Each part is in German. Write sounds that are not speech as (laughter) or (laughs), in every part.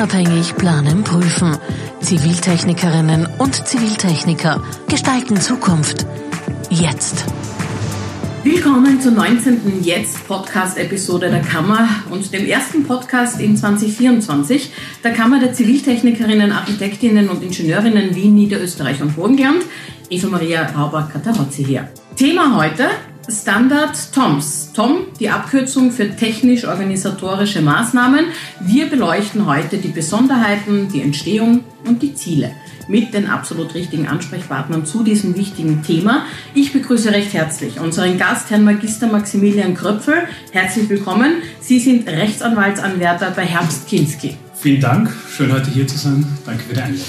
Unabhängig planen, prüfen. Ziviltechnikerinnen und Ziviltechniker gestalten Zukunft. Jetzt. Willkommen zur 19. Jetzt-Podcast-Episode der Kammer und dem ersten Podcast in 2024 der Kammer der Ziviltechnikerinnen, Architektinnen und Ingenieurinnen Wien, Niederösterreich und Burgenland. Eva Maria Rauber-Katarozzi hier. Thema heute Standard TOMS. TOM, die Abkürzung für technisch-organisatorische Maßnahmen. Wir beleuchten heute die Besonderheiten, die Entstehung und die Ziele mit den absolut richtigen Ansprechpartnern zu diesem wichtigen Thema. Ich begrüße recht herzlich unseren Gast, Herrn Magister Maximilian Kröpfel. Herzlich willkommen. Sie sind Rechtsanwaltsanwärter bei Herbst Kinski. Vielen Dank, schön heute hier zu sein. Danke für die Einladung.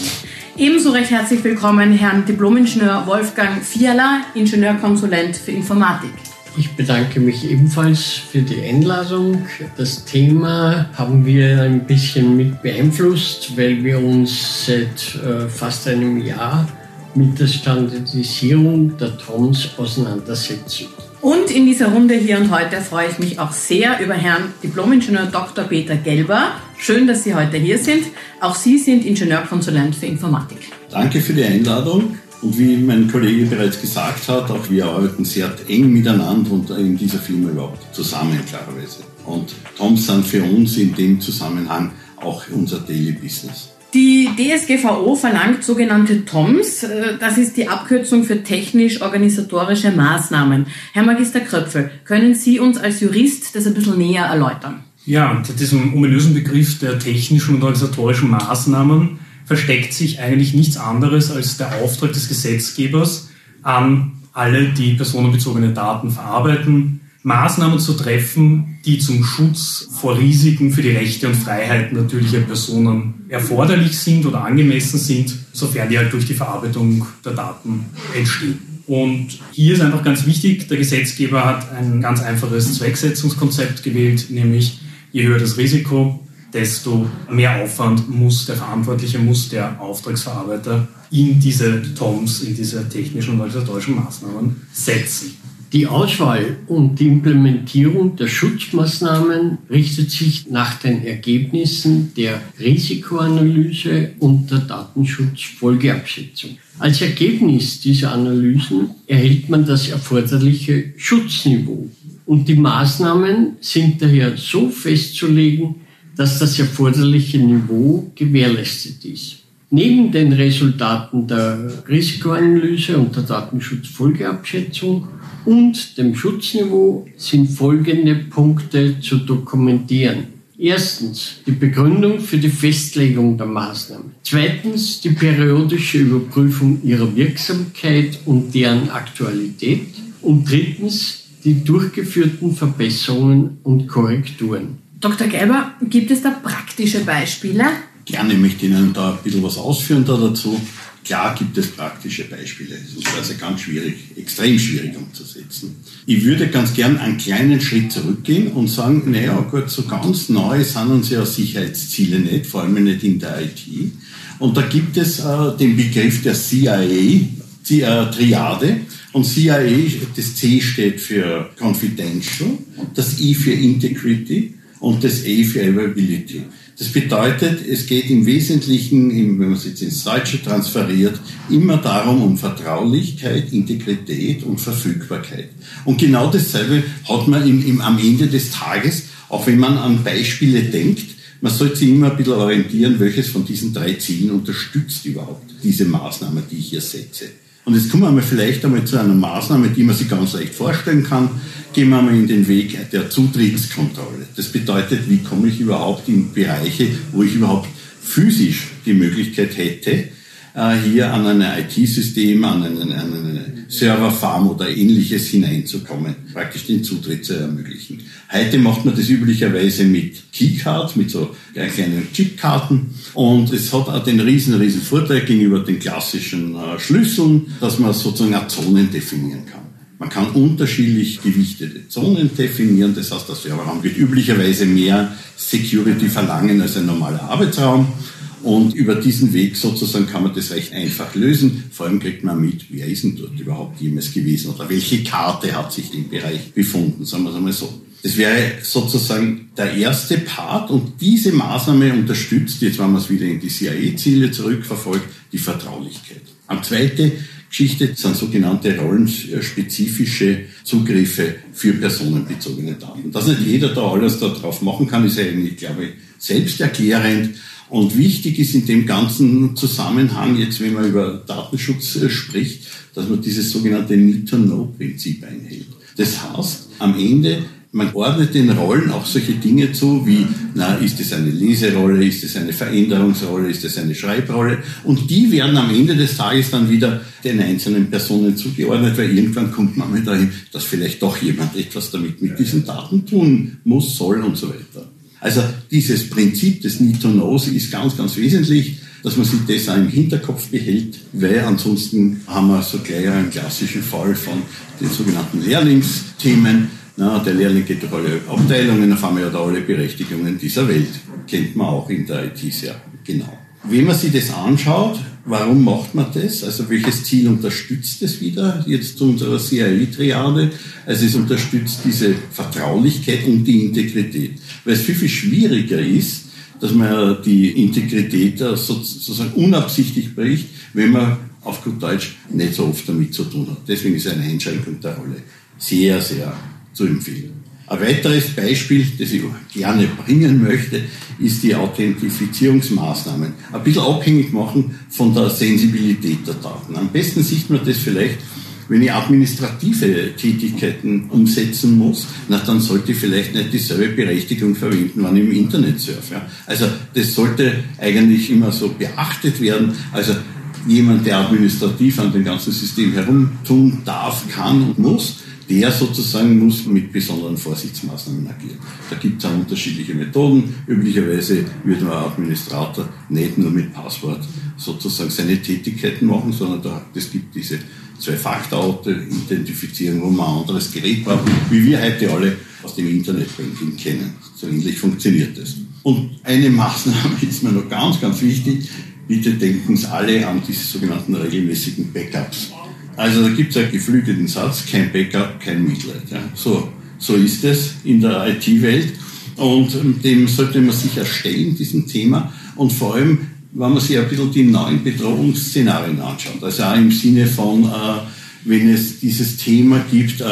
Ebenso recht herzlich willkommen Herrn Diplomingenieur Wolfgang Fiala, Ingenieurkonsulent für Informatik. Ich bedanke mich ebenfalls für die Einladung. Das Thema haben wir ein bisschen mit beeinflusst, weil wir uns seit äh, fast einem Jahr mit der Standardisierung der TOMS auseinandersetzen. Und in dieser Runde hier und heute freue ich mich auch sehr über Herrn Diplomingenieur Dr. Peter Gelber. Schön, dass Sie heute hier sind. Auch Sie sind Ingenieurkonsulent für Informatik. Danke für die Einladung. Und wie mein Kollege bereits gesagt hat, auch wir arbeiten sehr eng miteinander und in dieser Firma überhaupt zusammen, klarerweise. Und TOMS sind für uns in dem Zusammenhang auch unser Daily Business. Die DSGVO verlangt sogenannte TOMS. Äh, das ist die Abkürzung für technisch-organisatorische Maßnahmen. Herr Magister Kröpfel, können Sie uns als Jurist das ein bisschen näher erläutern? Ja, unter diesem ominösen Begriff der technischen und organisatorischen Maßnahmen versteckt sich eigentlich nichts anderes als der Auftrag des Gesetzgebers an alle, die personenbezogene Daten verarbeiten, Maßnahmen zu treffen, die zum Schutz vor Risiken für die Rechte und Freiheiten natürlicher Personen erforderlich sind oder angemessen sind, sofern die halt durch die Verarbeitung der Daten entstehen. Und hier ist einfach ganz wichtig, der Gesetzgeber hat ein ganz einfaches Zwecksetzungskonzept gewählt, nämlich je höher das Risiko, desto mehr Aufwand muss der Verantwortliche, muss der Auftragsverarbeiter in diese TOMs, in diese technischen und organisatorischen Maßnahmen setzen. Die Auswahl und die Implementierung der Schutzmaßnahmen richtet sich nach den Ergebnissen der Risikoanalyse und der Datenschutzfolgeabschätzung. Als Ergebnis dieser Analysen erhält man das erforderliche Schutzniveau. Und die Maßnahmen sind daher so festzulegen, dass das erforderliche Niveau gewährleistet ist. Neben den Resultaten der Risikoanalyse und der Datenschutzfolgeabschätzung und dem Schutzniveau sind folgende Punkte zu dokumentieren. Erstens die Begründung für die Festlegung der Maßnahmen. Zweitens die periodische Überprüfung ihrer Wirksamkeit und deren Aktualität. Und drittens die durchgeführten Verbesserungen und Korrekturen. Dr. Gelber, gibt es da praktische Beispiele? Gerne möchte ich Ihnen da ein bisschen was ausführen da dazu. Klar gibt es praktische Beispiele. Es ist also ganz schwierig, extrem schwierig umzusetzen. Ich würde ganz gern einen kleinen Schritt zurückgehen und sagen, naja gut, so ganz neu sind uns ja Sicherheitsziele nicht, vor allem nicht in der IT. Und da gibt es äh, den Begriff der CIA, Triade. Und CIA, das C steht für Confidential, das I für Integrity und das A für Availability. Das bedeutet, es geht im Wesentlichen, wenn man es jetzt ins Deutsche transferiert, immer darum um Vertraulichkeit, Integrität und Verfügbarkeit. Und genau dasselbe hat man im, im, am Ende des Tages, auch wenn man an Beispiele denkt, man sollte sich immer ein bisschen orientieren, welches von diesen drei Zielen unterstützt überhaupt diese Maßnahme, die ich hier setze. Und jetzt kommen wir vielleicht einmal zu einer Maßnahme, die man sich ganz leicht vorstellen kann. Gehen wir mal in den Weg der Zutrittskontrolle. Das bedeutet, wie komme ich überhaupt in Bereiche, wo ich überhaupt physisch die Möglichkeit hätte, äh, hier an ein IT-System, an eine, an eine Serverfarm oder ähnliches hineinzukommen, praktisch den Zutritt zu ermöglichen. Heute macht man das üblicherweise mit Keycards, mit so kleinen Chipkarten und es hat auch den riesen, riesen Vorteil gegenüber den klassischen äh, Schlüsseln, dass man sozusagen auch Zonen definieren kann. Man kann unterschiedlich gewichtete Zonen definieren, das heißt, der Serverraum wird üblicherweise mehr Security verlangen als ein normaler Arbeitsraum. Und über diesen Weg sozusagen kann man das recht einfach lösen. Vor allem kriegt man mit, wer ist denn dort überhaupt jemals gewesen oder welche Karte hat sich im Bereich befunden, sagen wir es einmal so. Das wäre sozusagen der erste Part und diese Maßnahme unterstützt, jetzt wenn man es wieder in die CIA-Ziele zurückverfolgt, die Vertraulichkeit. Am zweite Geschichte sind sogenannte rollenspezifische Zugriffe für personenbezogene Daten. Dass nicht jeder da alles darauf machen kann, ist eigentlich, glaube ich, selbsterklärend. Und wichtig ist in dem ganzen Zusammenhang, jetzt wenn man über Datenschutz äh, spricht, dass man dieses sogenannte Need-to-Know-Prinzip einhält. Das heißt, am Ende man ordnet den Rollen auch solche Dinge zu, wie, na, ist es eine Leserolle, ist es eine Veränderungsrolle, ist es eine Schreibrolle? Und die werden am Ende des Tages dann wieder den einzelnen Personen zugeordnet, weil irgendwann kommt man mal dahin, dass vielleicht doch jemand etwas damit mit diesen Daten tun muss, soll und so weiter. Also dieses Prinzip des Knows ist ganz, ganz wesentlich, dass man sich das auch im Hinterkopf behält, weil ansonsten haben wir so gleich einen klassischen Fall von den sogenannten Lehrlingsthemen na, der Lehrling geht durch alle Abteilungen, dann haben wir ja da alle Berechtigungen dieser Welt. Kennt man auch in der IT sehr genau. Wenn man sich das anschaut, warum macht man das? Also welches Ziel unterstützt es wieder? Jetzt zu unserer CIA-Triade. Also es unterstützt diese Vertraulichkeit und die Integrität. Weil es viel, viel schwieriger ist, dass man die Integrität sozusagen unabsichtlich bricht, wenn man auf gut Deutsch nicht so oft damit zu tun hat. Deswegen ist eine Einschränkung der Rolle sehr, sehr zu empfehlen. Ein weiteres Beispiel, das ich gerne bringen möchte, ist die Authentifizierungsmaßnahmen. Ein bisschen abhängig machen von der Sensibilität der Daten. Am besten sieht man das vielleicht, wenn ich administrative Tätigkeiten umsetzen muss, na, dann sollte ich vielleicht nicht dieselbe Berechtigung verwenden, wenn ich im Internet surfe. Ja. Also das sollte eigentlich immer so beachtet werden. Also jemand, der administrativ an dem ganzen System herumtun darf, kann und muss, der sozusagen muss mit besonderen Vorsichtsmaßnahmen agieren. Da gibt es auch unterschiedliche Methoden. Üblicherweise würde man Administrator nicht nur mit Passwort sozusagen seine Tätigkeiten machen, sondern es gibt diese Zwei-Faktor-Identifizierung, wo man ein anderes Gerät braucht, wie wir heute alle aus dem Internetbanking kennen. So ähnlich funktioniert das. Und eine Maßnahme (laughs) ist mir noch ganz, ganz wichtig. Bitte denken Sie alle an diese sogenannten regelmäßigen Backups. Also da gibt es einen geflügelten Satz, kein Backup, kein Mitleid. Ja. So, so ist es in der IT-Welt und ähm, dem sollte man sich erstellen, diesem Thema. Und vor allem, wenn man sich ein bisschen die neuen Bedrohungsszenarien anschaut, also auch im Sinne von, äh, wenn es dieses Thema gibt, äh,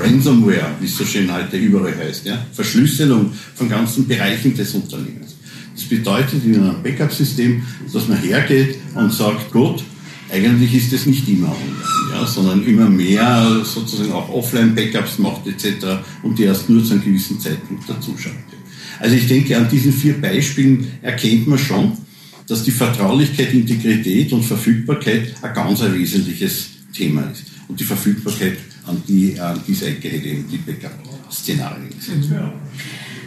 Ransomware, wie es so schön heute überall heißt, ja, Verschlüsselung von ganzen Bereichen des Unternehmens. Das bedeutet in einem Backup-System, dass man hergeht und sagt, gut, eigentlich ist es nicht immer online, ja, sondern immer mehr sozusagen auch Offline-Backups macht etc. und die erst nur zu einem gewissen Zeitpunkt dazuschaltet. Also ich denke, an diesen vier Beispielen erkennt man schon, dass die Vertraulichkeit, Integrität und Verfügbarkeit ein ganz ein wesentliches Thema ist. Und die Verfügbarkeit an, die, an diese Ecke hätte eben die Backup-Szenarien gesetzt. Ja.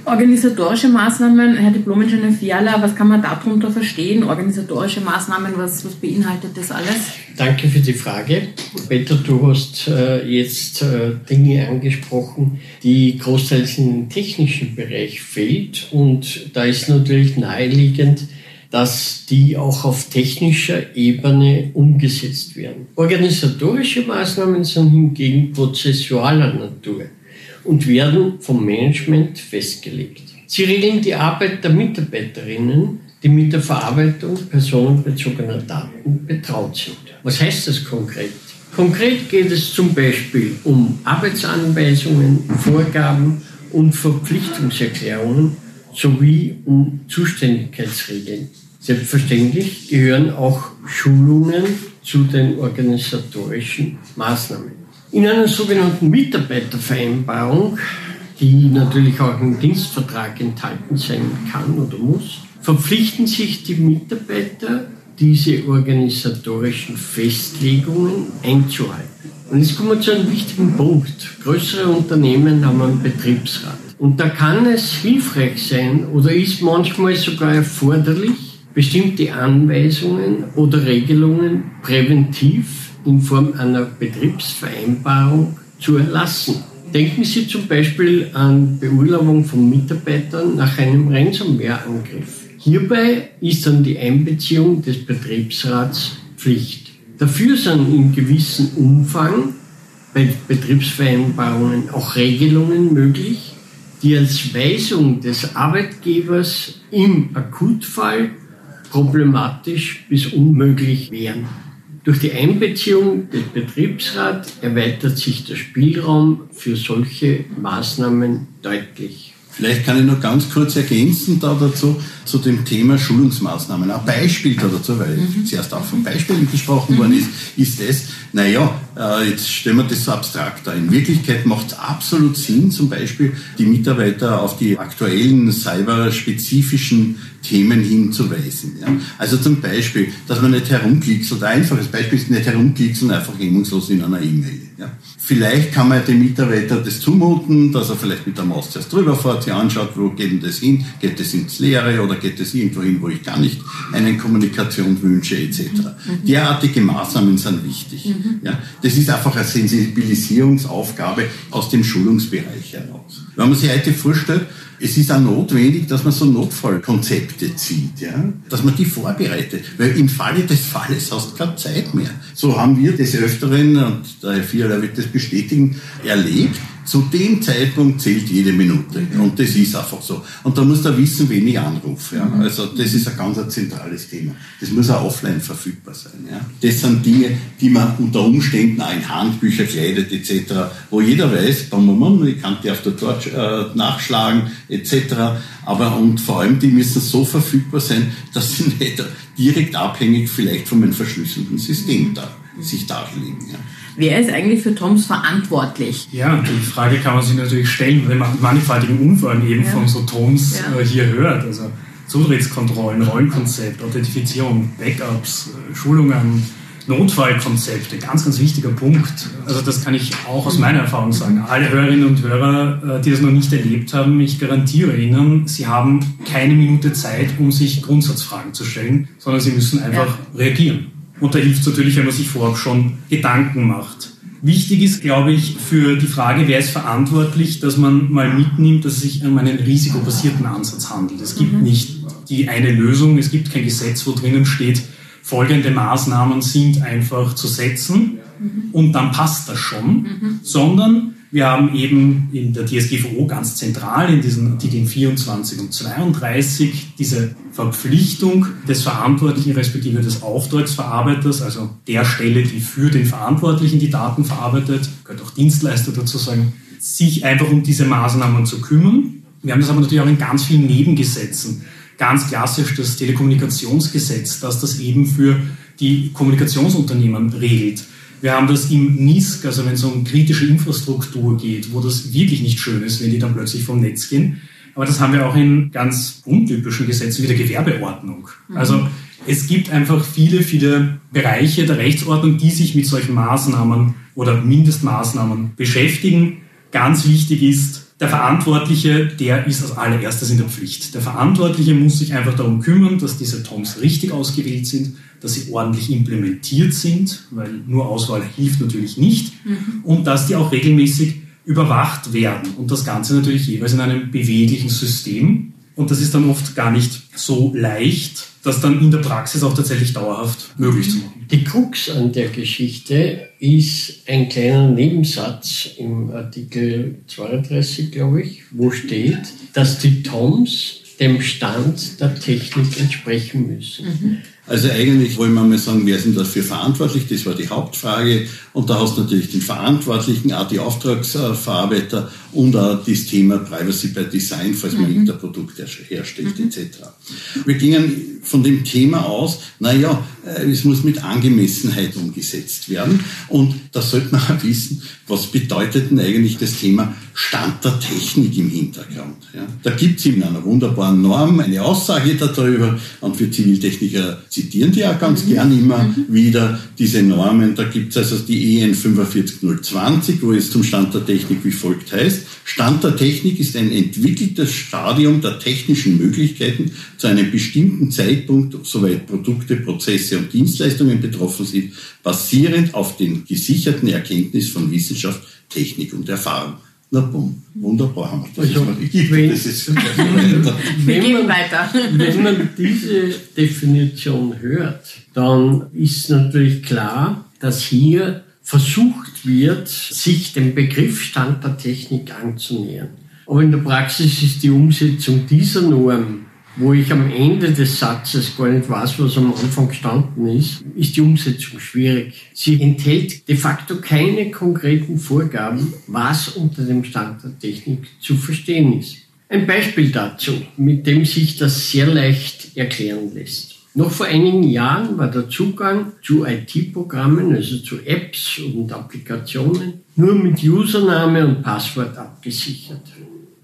Organisatorische Maßnahmen, Herr Diplom-Ingenieur Fiala, was kann man darunter verstehen? Organisatorische Maßnahmen, was, was beinhaltet das alles? Danke für die Frage. Peter, du hast äh, jetzt äh, Dinge angesprochen, die großteils im technischen Bereich fehlt. Und da ist natürlich naheliegend, dass die auch auf technischer Ebene umgesetzt werden. Organisatorische Maßnahmen sind hingegen prozessualer Natur und werden vom Management festgelegt. Sie regeln die Arbeit der Mitarbeiterinnen, die mit der Verarbeitung personenbezogener Daten betraut sind. Was heißt das konkret? Konkret geht es zum Beispiel um Arbeitsanweisungen, Vorgaben und Verpflichtungserklärungen sowie um Zuständigkeitsregeln. Selbstverständlich gehören auch Schulungen zu den organisatorischen Maßnahmen. In einer sogenannten Mitarbeitervereinbarung, die natürlich auch im Dienstvertrag enthalten sein kann oder muss, verpflichten sich die Mitarbeiter, diese organisatorischen Festlegungen einzuhalten. Und jetzt kommen wir zu einem wichtigen Punkt. Größere Unternehmen haben einen Betriebsrat. Und da kann es hilfreich sein oder ist manchmal sogar erforderlich, bestimmte Anweisungen oder Regelungen präventiv in Form einer Betriebsvereinbarung zu erlassen. Denken Sie zum Beispiel an Beurlaubung von Mitarbeitern nach einem Ransomware-Angriff. Hierbei ist dann die Einbeziehung des Betriebsrats Pflicht. Dafür sind in gewissem Umfang bei Betriebsvereinbarungen auch Regelungen möglich, die als Weisung des Arbeitgebers im Akutfall problematisch bis unmöglich wären. Durch die Einbeziehung des Betriebsrats erweitert sich der Spielraum für solche Maßnahmen deutlich. Vielleicht kann ich noch ganz kurz ergänzen da dazu, zu dem Thema Schulungsmaßnahmen. Ein Beispiel da dazu, weil mhm. zuerst auch von Beispielen gesprochen mhm. worden ist, ist es, naja, äh, jetzt stellen wir das so abstrakt da. In Wirklichkeit macht es absolut Sinn, zum Beispiel die Mitarbeiter auf die aktuellen cyberspezifischen Themen hinzuweisen. Ja. Also zum Beispiel, dass man nicht herumklickt, oder einfaches Beispiel ist nicht herumklickt und einfach hemmungslos in einer E-Mail. Ja. Vielleicht kann man dem Mitarbeiter das zumuten, dass er vielleicht mit der Maus zuerst drüber fährt, sich anschaut, wo geht denn das hin, geht das ins Leere oder geht das irgendwo hin, wo ich gar nicht eine Kommunikation wünsche, etc. Mhm. Derartige Maßnahmen sind wichtig. Mhm. Ja. Das ist einfach eine Sensibilisierungsaufgabe aus dem Schulungsbereich heraus. Wenn man sich heute vorstellt, es ist auch notwendig, dass man so Notfallkonzepte zieht, ja? dass man die vorbereitet, weil im Falle des Falles hast du keine Zeit mehr. So haben wir des Öfteren, und der Herr Vierler wird das bestätigen, erlebt, zu dem Zeitpunkt zählt jede Minute. Und das ist einfach so. Und da muss er wissen, wen ich anrufe. Ja. Also das ist ein ganz ein zentrales Thema. Das muss auch offline verfügbar sein. Ja. Das sind Dinge, die man unter Umständen auch in Handbücher kleidet etc., wo jeder weiß, ich kann die auf der Torch äh, nachschlagen etc. Aber und vor allem, die müssen so verfügbar sein, dass sie nicht direkt abhängig vielleicht von einem verschlüsselten System da, sich darlegen. Ja. Wer ist eigentlich für Toms verantwortlich? Ja, die Frage kann man sich natürlich stellen, wenn man mannigfaltigen Umfang eben ja. von so Toms ja. äh, hier hört. Also Zutrittskontrollen, Rollenkonzept, Authentifizierung, Backups, äh, Schulungen, Notfallkonzepte, ganz, ganz wichtiger Punkt. Also das kann ich auch aus meiner Erfahrung sagen. Alle Hörerinnen und Hörer, äh, die das noch nicht erlebt haben, ich garantiere Ihnen, Sie haben keine Minute Zeit, um sich Grundsatzfragen zu stellen, sondern Sie müssen einfach ja. reagieren. Und da hilft es natürlich, wenn man sich vorab schon Gedanken macht. Wichtig ist, glaube ich, für die Frage, wer ist verantwortlich, dass man mal mitnimmt, dass es sich um einen risikobasierten Ansatz handelt. Es gibt mhm. nicht die eine Lösung, es gibt kein Gesetz, wo drinnen steht, folgende Maßnahmen sind einfach zu setzen mhm. und dann passt das schon, mhm. sondern wir haben eben in der DSGVO ganz zentral in diesen Artikeln 24 und 32 diese Verpflichtung des Verantwortlichen respektive des Auftragsverarbeiters, also der Stelle, die für den Verantwortlichen die Daten verarbeitet, gehört auch Dienstleister dazu sagen, sich einfach um diese Maßnahmen zu kümmern. Wir haben das aber natürlich auch in ganz vielen Nebengesetzen. Ganz klassisch das Telekommunikationsgesetz, das das eben für die Kommunikationsunternehmen regelt. Wir haben das im NISC, also wenn es um kritische Infrastruktur geht, wo das wirklich nicht schön ist, wenn die dann plötzlich vom Netz gehen. Aber das haben wir auch in ganz untypischen Gesetzen wie der Gewerbeordnung. Mhm. Also es gibt einfach viele, viele Bereiche der Rechtsordnung, die sich mit solchen Maßnahmen oder Mindestmaßnahmen beschäftigen. Ganz wichtig ist, der Verantwortliche, der ist als allererstes in der Pflicht. Der Verantwortliche muss sich einfach darum kümmern, dass diese TOMs richtig ausgewählt sind, dass sie ordentlich implementiert sind, weil nur Auswahl hilft natürlich nicht, mhm. und dass die auch regelmäßig überwacht werden. Und das Ganze natürlich jeweils in einem beweglichen System. Und das ist dann oft gar nicht so leicht, das dann in der Praxis auch tatsächlich dauerhaft möglich zu machen. Die Krux an der Geschichte ist ein kleiner Nebensatz im Artikel 32, glaube ich, wo steht, dass die TOMs dem Stand der Technik entsprechen müssen. Mhm. Also eigentlich wollen wir mal sagen, wer sind dafür verantwortlich? Das war die Hauptfrage. Und da hast du natürlich den Verantwortlichen, auch die Auftragsverarbeiter und auch das Thema Privacy by Design, falls man mhm. irgendein Produkt herstellt, mhm. etc. Wir gingen von dem Thema aus, naja, es muss mit Angemessenheit umgesetzt werden. Und da sollte man auch wissen, was bedeutet denn eigentlich das Thema Stand der Technik im Hintergrund. Ja? Da gibt es in einer wunderbaren Norm eine Aussage darüber und für Ziviltechniker zitieren die auch ganz mhm. gern immer mhm. wieder diese Normen. Da gibt es also die EN 45020, wo es zum Stand der Technik wie folgt heißt. Stand der Technik ist ein entwickeltes Stadium der technischen Möglichkeiten zu einem bestimmten Zeitpunkt, soweit Produkte, Prozesse und Dienstleistungen betroffen sind, basierend auf den gesicherten Erkenntnis von Wissenschaft, Technik und Erfahrung. Na bumm, wunderbar haben wir das. Also, ich, wenn, das ist wir gehen weiter. Wenn man diese Definition hört, dann ist natürlich klar, dass hier versucht wird, sich dem Begriff Stand der Technik anzunähern. Aber in der Praxis ist die Umsetzung dieser Norm wo ich am Ende des Satzes gar nicht weiß, was am Anfang gestanden ist, ist die Umsetzung schwierig. Sie enthält de facto keine konkreten Vorgaben, was unter dem Stand der Technik zu verstehen ist. Ein Beispiel dazu, mit dem sich das sehr leicht erklären lässt. Noch vor einigen Jahren war der Zugang zu IT-Programmen, also zu Apps und Applikationen, nur mit Username und Passwort abgesichert.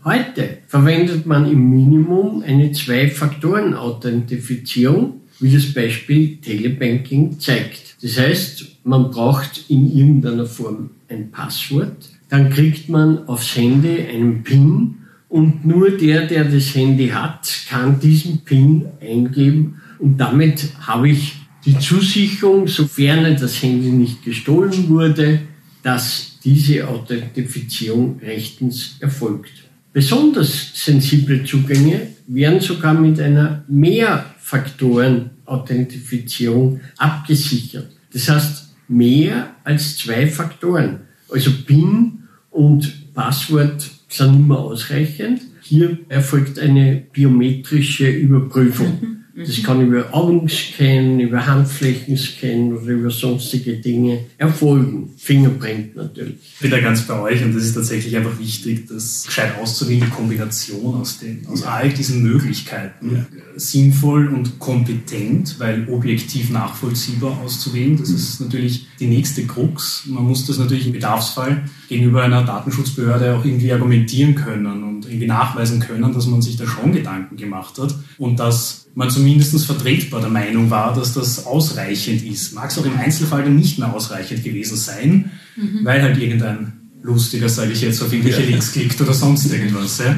Heute verwendet man im Minimum eine Zwei-Faktoren-Authentifizierung, wie das Beispiel Telebanking zeigt. Das heißt, man braucht in irgendeiner Form ein Passwort, dann kriegt man aufs Handy einen PIN und nur der, der das Handy hat, kann diesen PIN eingeben und damit habe ich die Zusicherung, sofern das Handy nicht gestohlen wurde, dass diese Authentifizierung rechtens erfolgt. Besonders sensible Zugänge werden sogar mit einer Mehrfaktoren-Authentifizierung abgesichert. Das heißt, mehr als zwei Faktoren. Also PIN und Passwort sind immer ausreichend. Hier erfolgt eine biometrische Überprüfung. Mhm. Das kann über Augenscan, über Handflächenscan oder über sonstige Dinge erfolgen. Fingerprint natürlich. Ich bin da ganz bei euch und das ist tatsächlich einfach wichtig, das gescheit auszuwählen, die Kombination aus, den, aus all diesen Möglichkeiten ja. sinnvoll und kompetent, weil objektiv nachvollziehbar auszuwählen. Das ist natürlich die nächste Krux. Man muss das natürlich im Bedarfsfall gegenüber einer Datenschutzbehörde auch irgendwie argumentieren können und irgendwie nachweisen können, dass man sich da schon Gedanken gemacht hat und dass man zumindest vertretbar der Meinung war, dass das ausreichend ist. Mag es auch im Einzelfall dann nicht mehr ausreichend gewesen sein, mhm. weil halt irgendein lustiger, sage ich jetzt, auf irgendwelche Links klickt oder sonst irgendwas. Ja.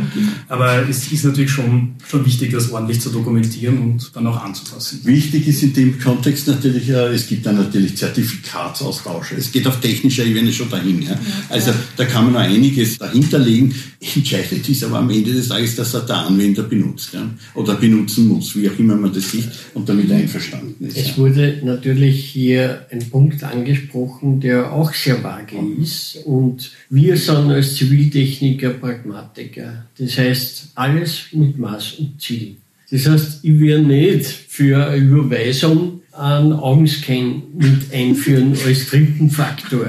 Aber es ist natürlich schon, schon wichtig, das ordentlich zu dokumentieren und dann auch anzupassen. Wichtig ist in dem Kontext natürlich, es gibt dann natürlich Zertifikatsaustausche. Es geht auf technischer Ebene schon dahin. Ja. Also da kann man noch einiges dahinterlegen. Entscheidend ist aber am Ende des Tages, dass er der Anwender benutzt ja. oder benutzen muss, wie auch immer man das sieht und damit einverstanden ist. Es wurde natürlich hier ein Punkt angesprochen, der auch sehr vage ist und wir sind als Ziviltechniker Pragmatiker. Das heißt, alles mit Maß und Ziel. Das heißt, ich werde nicht für eine Überweisung einen Augenscan mit einführen als dritten Faktor.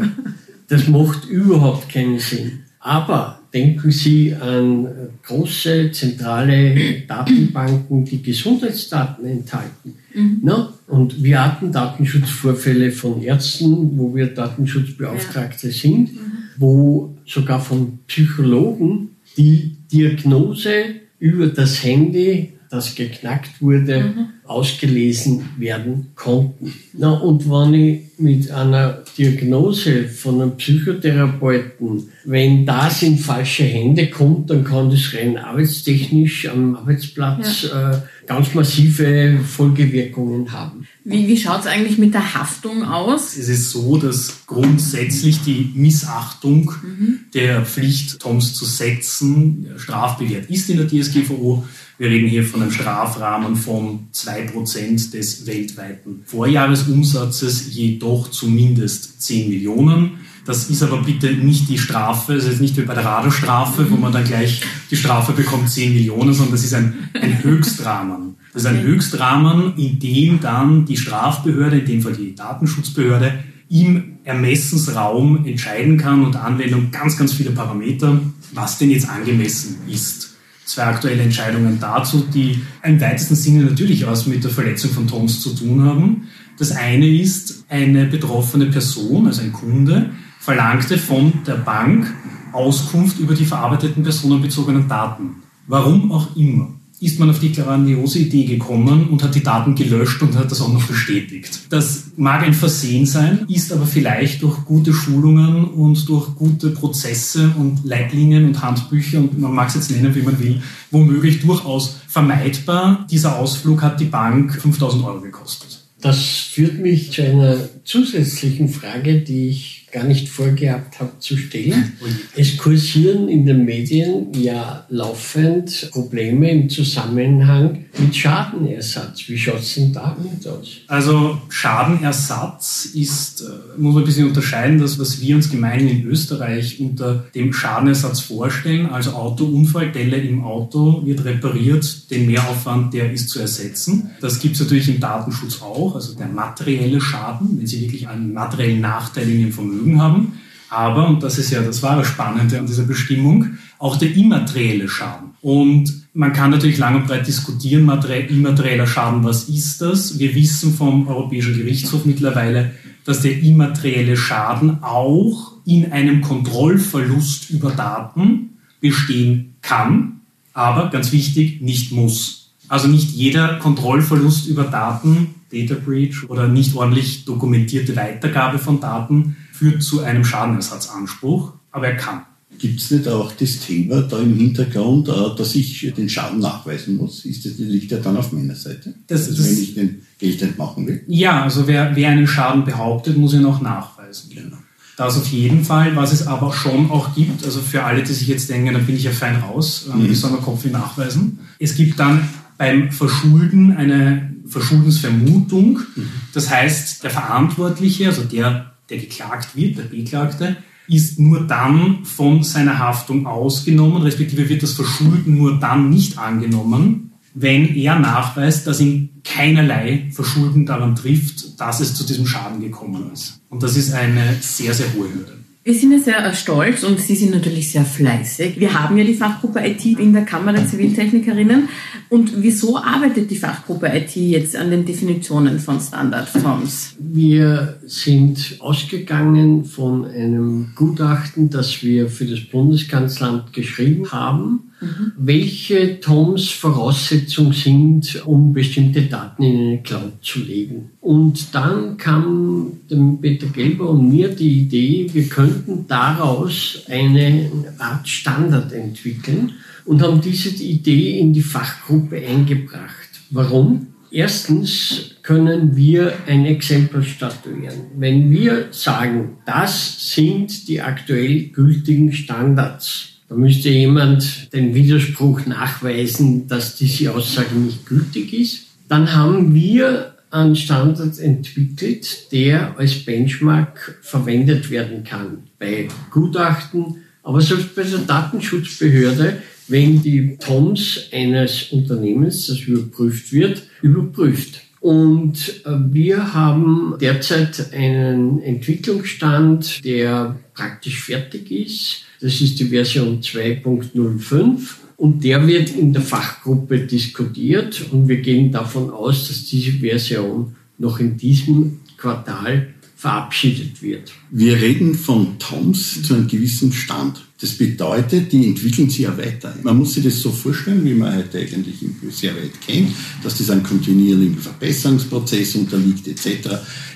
Das macht überhaupt keinen Sinn. Aber denken Sie an große zentrale Datenbanken, die Gesundheitsdaten enthalten. Mhm. Na? Und wir hatten Datenschutzvorfälle von Ärzten, wo wir Datenschutzbeauftragte ja. sind. Mhm wo sogar von Psychologen die Diagnose über das Handy, das geknackt wurde, mhm. ausgelesen werden konnten. Na, und wenn ich mit einer Diagnose von einem Psychotherapeuten, wenn das in falsche Hände kommt, dann kann das rein arbeitstechnisch am Arbeitsplatz ja. äh, ganz massive Folgewirkungen haben. Wie, wie schaut es eigentlich mit der Haftung aus? Es ist so, dass grundsätzlich die Missachtung mhm. der Pflicht, TOMS zu setzen, strafbewehrt ist in der DSGVO. Wir reden hier von einem Strafrahmen von 2% des weltweiten Vorjahresumsatzes, jedoch zumindest 10 Millionen. Das ist aber bitte nicht die Strafe, das ist nicht wie bei der Radarstrafe, wo man dann gleich die Strafe bekommt 10 Millionen, sondern das ist ein, ein Höchstrahmen. Das ist ein Höchstrahmen, in dem dann die Strafbehörde, in dem Fall die Datenschutzbehörde, im Ermessensraum entscheiden kann und Anwendung ganz, ganz viele Parameter, was denn jetzt angemessen ist. Zwei aktuelle Entscheidungen dazu, die im weitesten Sinne natürlich was mit der Verletzung von TOMS zu tun haben. Das eine ist, eine betroffene Person, also ein Kunde, verlangte von der Bank Auskunft über die verarbeiteten personenbezogenen Daten. Warum auch immer ist man auf die grandiose Idee gekommen und hat die Daten gelöscht und hat das auch noch bestätigt. Das mag ein Versehen sein, ist aber vielleicht durch gute Schulungen und durch gute Prozesse und Leitlinien und Handbücher und man mag es jetzt nennen, wie man will, womöglich durchaus vermeidbar. Dieser Ausflug hat die Bank 5000 Euro gekostet. Das führt mich zu einer zusätzlichen Frage, die ich gar nicht vorgehabt habe zu stellen. Es kursieren in den Medien ja laufend Probleme im Zusammenhang mit Schadenersatz. Wie schaut es denn damit aus? Also Schadenersatz ist, äh, muss man ein bisschen unterscheiden, das, was wir uns gemeinhin in Österreich unter dem Schadenersatz vorstellen. Also Autounfall, Delle im Auto wird repariert, den Mehraufwand, der ist zu ersetzen. Das gibt es natürlich im Datenschutz auch, also der materielle Schaden, wenn Sie wirklich einen materiellen Nachteil in Ihrem Vermögen haben. Aber, und das ist ja das wahre Spannende an dieser Bestimmung, auch der immaterielle Schaden. Und man kann natürlich lang und breit diskutieren, immaterieller Schaden, was ist das? Wir wissen vom Europäischen Gerichtshof mittlerweile, dass der immaterielle Schaden auch in einem Kontrollverlust über Daten bestehen kann, aber ganz wichtig, nicht muss. Also nicht jeder Kontrollverlust über Daten, Data Breach oder nicht ordentlich dokumentierte Weitergabe von Daten führt zu einem Schadenersatzanspruch, aber er kann. Gibt es nicht auch das Thema da im Hintergrund, äh, dass ich den Schaden nachweisen muss? Ist das, liegt ja dann auf meiner Seite? Das, also wenn ich den Geld machen will? Ja, also wer, wer einen Schaden behauptet, muss ihn auch nachweisen. Genau. Das auf jeden Fall, was es aber schon auch gibt, also für alle, die sich jetzt denken, dann bin ich ja fein raus, ähm, mhm. wie soll man Kopf nachweisen? Es gibt dann beim Verschulden eine Verschuldensvermutung. Mhm. Das heißt, der Verantwortliche, also der, der geklagt wird, der Beklagte, ist nur dann von seiner Haftung ausgenommen, respektive wird das Verschulden nur dann nicht angenommen, wenn er nachweist, dass ihn keinerlei Verschulden daran trifft, dass es zu diesem Schaden gekommen ist. Und das ist eine sehr, sehr hohe Hürde. Wir sind ja sehr stolz und Sie sind natürlich sehr fleißig. Wir haben ja die Fachgruppe IT in der Kammer der Ziviltechnikerinnen. Und wieso arbeitet die Fachgruppe IT jetzt an den Definitionen von Standardforms? Wir sind ausgegangen von einem Gutachten, das wir für das Bundeskanzleramt geschrieben haben Mhm. welche TOMs Voraussetzung sind, um bestimmte Daten in eine Cloud zu legen. Und dann kam dem Peter Gelber und mir die Idee, wir könnten daraus eine Art Standard entwickeln und haben diese Idee in die Fachgruppe eingebracht. Warum? Erstens können wir ein Exempel statuieren. Wenn wir sagen, das sind die aktuell gültigen Standards, da müsste jemand den Widerspruch nachweisen, dass diese Aussage nicht gültig ist. Dann haben wir einen Standard entwickelt, der als Benchmark verwendet werden kann bei Gutachten, aber selbst bei der Datenschutzbehörde, wenn die TOMS eines Unternehmens, das überprüft wird, überprüft. Und äh, wir haben derzeit einen Entwicklungsstand, der praktisch fertig ist. Das ist die Version 2.05 und der wird in der Fachgruppe diskutiert. Und wir gehen davon aus, dass diese Version noch in diesem Quartal verabschiedet wird. Wir reden von TOMS zu einem gewissen Stand. Das bedeutet, die entwickeln sich ja weiter. Man muss sich das so vorstellen, wie man heute eigentlich sehr weit kennt, dass das einem kontinuierlichen Verbesserungsprozess unterliegt etc.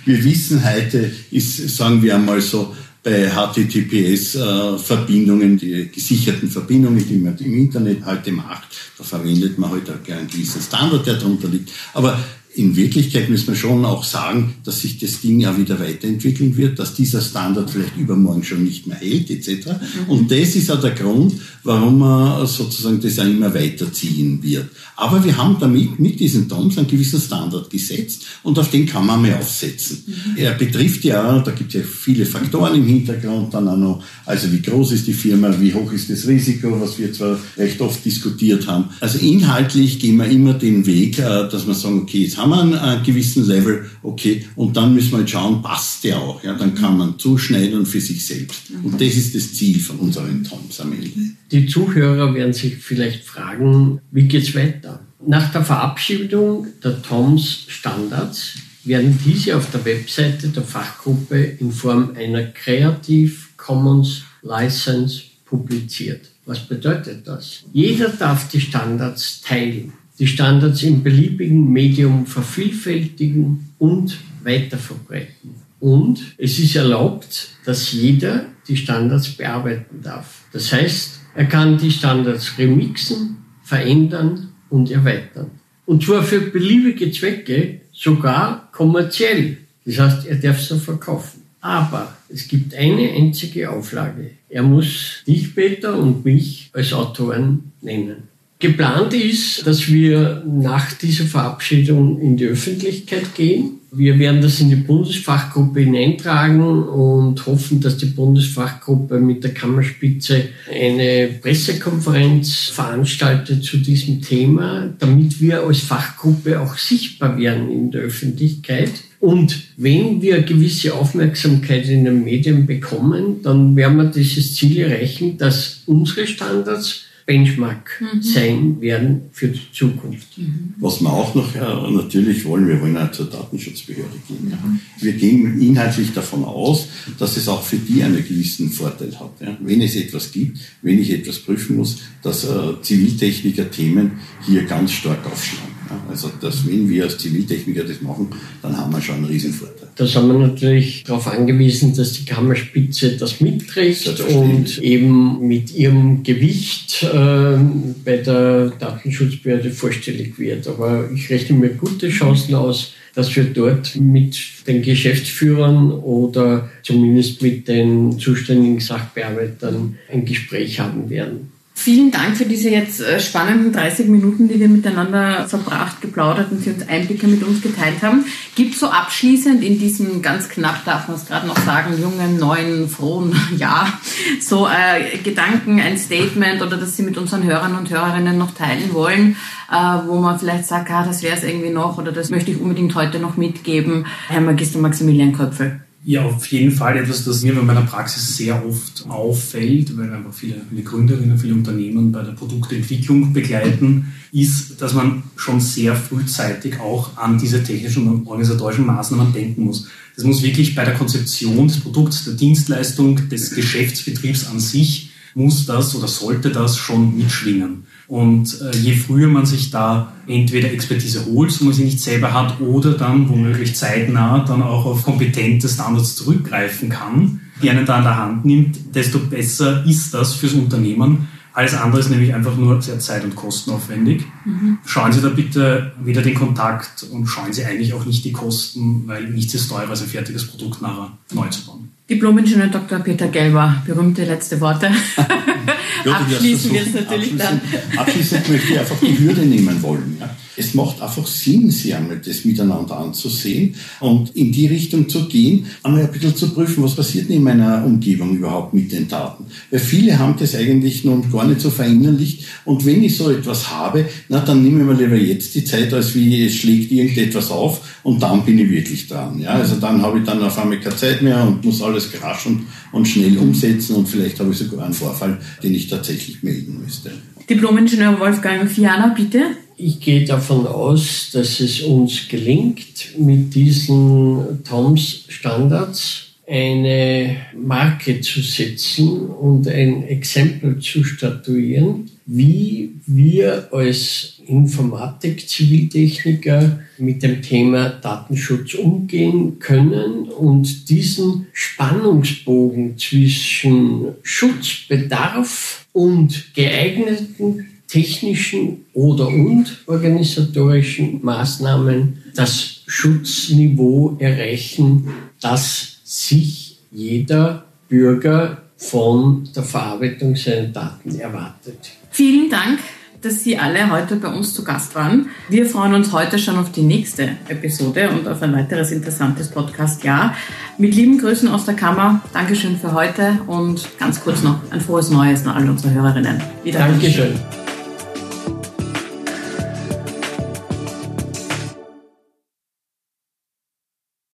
Wir wissen heute, ist, sagen wir einmal so, bei HTTPS-Verbindungen, die gesicherten Verbindungen, die man im Internet heute macht, da verwendet man heute halt einen gewissen Standard, der darunter liegt. Aber in Wirklichkeit müssen wir schon auch sagen, dass sich das Ding ja wieder weiterentwickeln wird, dass dieser Standard vielleicht übermorgen schon nicht mehr hält, etc. Mhm. Und das ist auch der Grund, warum man sozusagen das auch immer weiterziehen wird. Aber wir haben damit mit diesen TOMs einen gewissen Standard gesetzt und auf den kann man mal aufsetzen. Mhm. Er betrifft ja, da gibt es ja viele Faktoren im Hintergrund, dann auch noch, also wie groß ist die Firma, wie hoch ist das Risiko, was wir zwar recht oft diskutiert haben. Also inhaltlich gehen wir immer den Weg, äh, dass wir sagen, okay, jetzt haben wir einen, einen gewissen Level, okay, und dann müssen wir halt schauen, passt der auch. Ja, dann kann man zuschneiden für sich selbst. Und das ist das Ziel von unseren TOMs am Ende. Die Zuhörer werden sich vielleicht fragen, wie geht's weiter? Nach der Verabschiedung der TOMS Standards werden diese auf der Webseite der Fachgruppe in Form einer Creative Commons License publiziert. Was bedeutet das? Jeder darf die Standards teilen die Standards im beliebigen Medium vervielfältigen und weiterverbreiten. Und es ist erlaubt, dass jeder die Standards bearbeiten darf. Das heißt, er kann die Standards remixen, verändern und erweitern. Und zwar für beliebige Zwecke, sogar kommerziell. Das heißt, er darf sie verkaufen. Aber es gibt eine einzige Auflage. Er muss dich, Peter, und mich als Autoren nennen. Geplant ist, dass wir nach dieser Verabschiedung in die Öffentlichkeit gehen. Wir werden das in die Bundesfachgruppe hineintragen und hoffen, dass die Bundesfachgruppe mit der Kammerspitze eine Pressekonferenz veranstaltet zu diesem Thema, damit wir als Fachgruppe auch sichtbar werden in der Öffentlichkeit. Und wenn wir gewisse Aufmerksamkeit in den Medien bekommen, dann werden wir dieses Ziel erreichen, dass unsere Standards Benchmark mhm. sein werden für die Zukunft. Mhm. Was wir auch noch ja, natürlich wollen, wir wollen auch zur Datenschutzbehörde gehen. Ja. Mhm. Wir gehen inhaltlich davon aus, dass es auch für die einen gewissen Vorteil hat. Ja. Wenn es etwas gibt, wenn ich etwas prüfen muss, dass äh, Ziviltechniker Themen hier ganz stark aufschlagen. Also dass, wenn wir als Ziviltechniker das machen, dann haben wir schon einen Riesenvorteil. Da sind wir natürlich darauf angewiesen, dass die Kammerspitze das mitträgt und eben mit ihrem Gewicht äh, bei der Datenschutzbehörde vorstellig wird. Aber ich rechne mir gute Chancen aus, dass wir dort mit den Geschäftsführern oder zumindest mit den zuständigen Sachbearbeitern ein Gespräch haben werden. Vielen Dank für diese jetzt äh, spannenden 30 Minuten, die wir miteinander verbracht, geplaudert und Sie uns Einblicke mit uns geteilt haben. Gibt so abschließend in diesem ganz knapp, darf man es gerade noch sagen, jungen, neuen, frohen (laughs) Jahr, so äh, Gedanken, ein Statement oder das Sie mit unseren Hörern und Hörerinnen noch teilen wollen, äh, wo man vielleicht sagt, ah, das wäre es irgendwie noch oder das möchte ich unbedingt heute noch mitgeben. Herr Magister Maximilian Köpfel. Ja, auf jeden Fall etwas, das mir bei meiner Praxis sehr oft auffällt, weil einfach viele, viele Gründerinnen, viele Unternehmen bei der Produktentwicklung begleiten, ist, dass man schon sehr frühzeitig auch an diese technischen und organisatorischen Maßnahmen denken muss. Das muss wirklich bei der Konzeption des Produkts, der Dienstleistung, des Geschäftsbetriebs an sich, muss das oder sollte das schon mitschwingen. Und äh, je früher man sich da entweder Expertise holt, so man sie nicht selber hat, oder dann womöglich zeitnah dann auch auf kompetente Standards zurückgreifen kann, die einen da an der Hand nimmt, desto besser ist das fürs Unternehmen. Alles andere ist nämlich einfach nur sehr zeit- und kostenaufwendig. Mhm. Schauen Sie da bitte wieder den Kontakt und schauen Sie eigentlich auch nicht die Kosten, weil nichts ist teurer als ein fertiges Produkt nachher neu zu bauen. Diplom-Ingenieur Dr. Peter Gelber, berühmte letzte Worte. (laughs) ja, (laughs) abschließen wir es natürlich abschließend, dann. Abschließend möchte ich einfach die Hürde nehmen wollen. Ja. Es macht einfach Sinn, sich einmal das miteinander anzusehen und in die Richtung zu gehen, einmal ein bisschen zu prüfen, was passiert in meiner Umgebung überhaupt mit den Daten. Weil viele haben das eigentlich noch gar nicht so verinnerlicht und wenn ich so etwas habe, na dann nehme ich mir lieber jetzt die Zeit, als wie es schlägt irgendetwas auf und dann bin ich wirklich dran. Ja, also dann habe ich dann auf einmal keine Zeit mehr und muss alles rasch und, und schnell umsetzen und vielleicht habe ich sogar einen Vorfall, den ich tatsächlich melden müsste. Diplom-Ingenieur Wolfgang Fiana, bitte. Ich gehe davon aus, dass es uns gelingt, mit diesen TOMS Standards eine Marke zu setzen und ein Exempel zu statuieren, wie wir als Informatik-Ziviltechniker mit dem Thema Datenschutz umgehen können und diesen Spannungsbogen zwischen Schutzbedarf und geeigneten technischen oder und organisatorischen Maßnahmen das Schutzniveau erreichen, das sich jeder Bürger von der Verarbeitung seiner Daten erwartet. Vielen Dank, dass Sie alle heute bei uns zu Gast waren. Wir freuen uns heute schon auf die nächste Episode und auf ein weiteres interessantes Podcast-Jahr. Mit lieben Grüßen aus der Kammer. Dankeschön für heute und ganz kurz noch ein frohes Neues an alle unsere Hörerinnen. Wieder Dankeschön.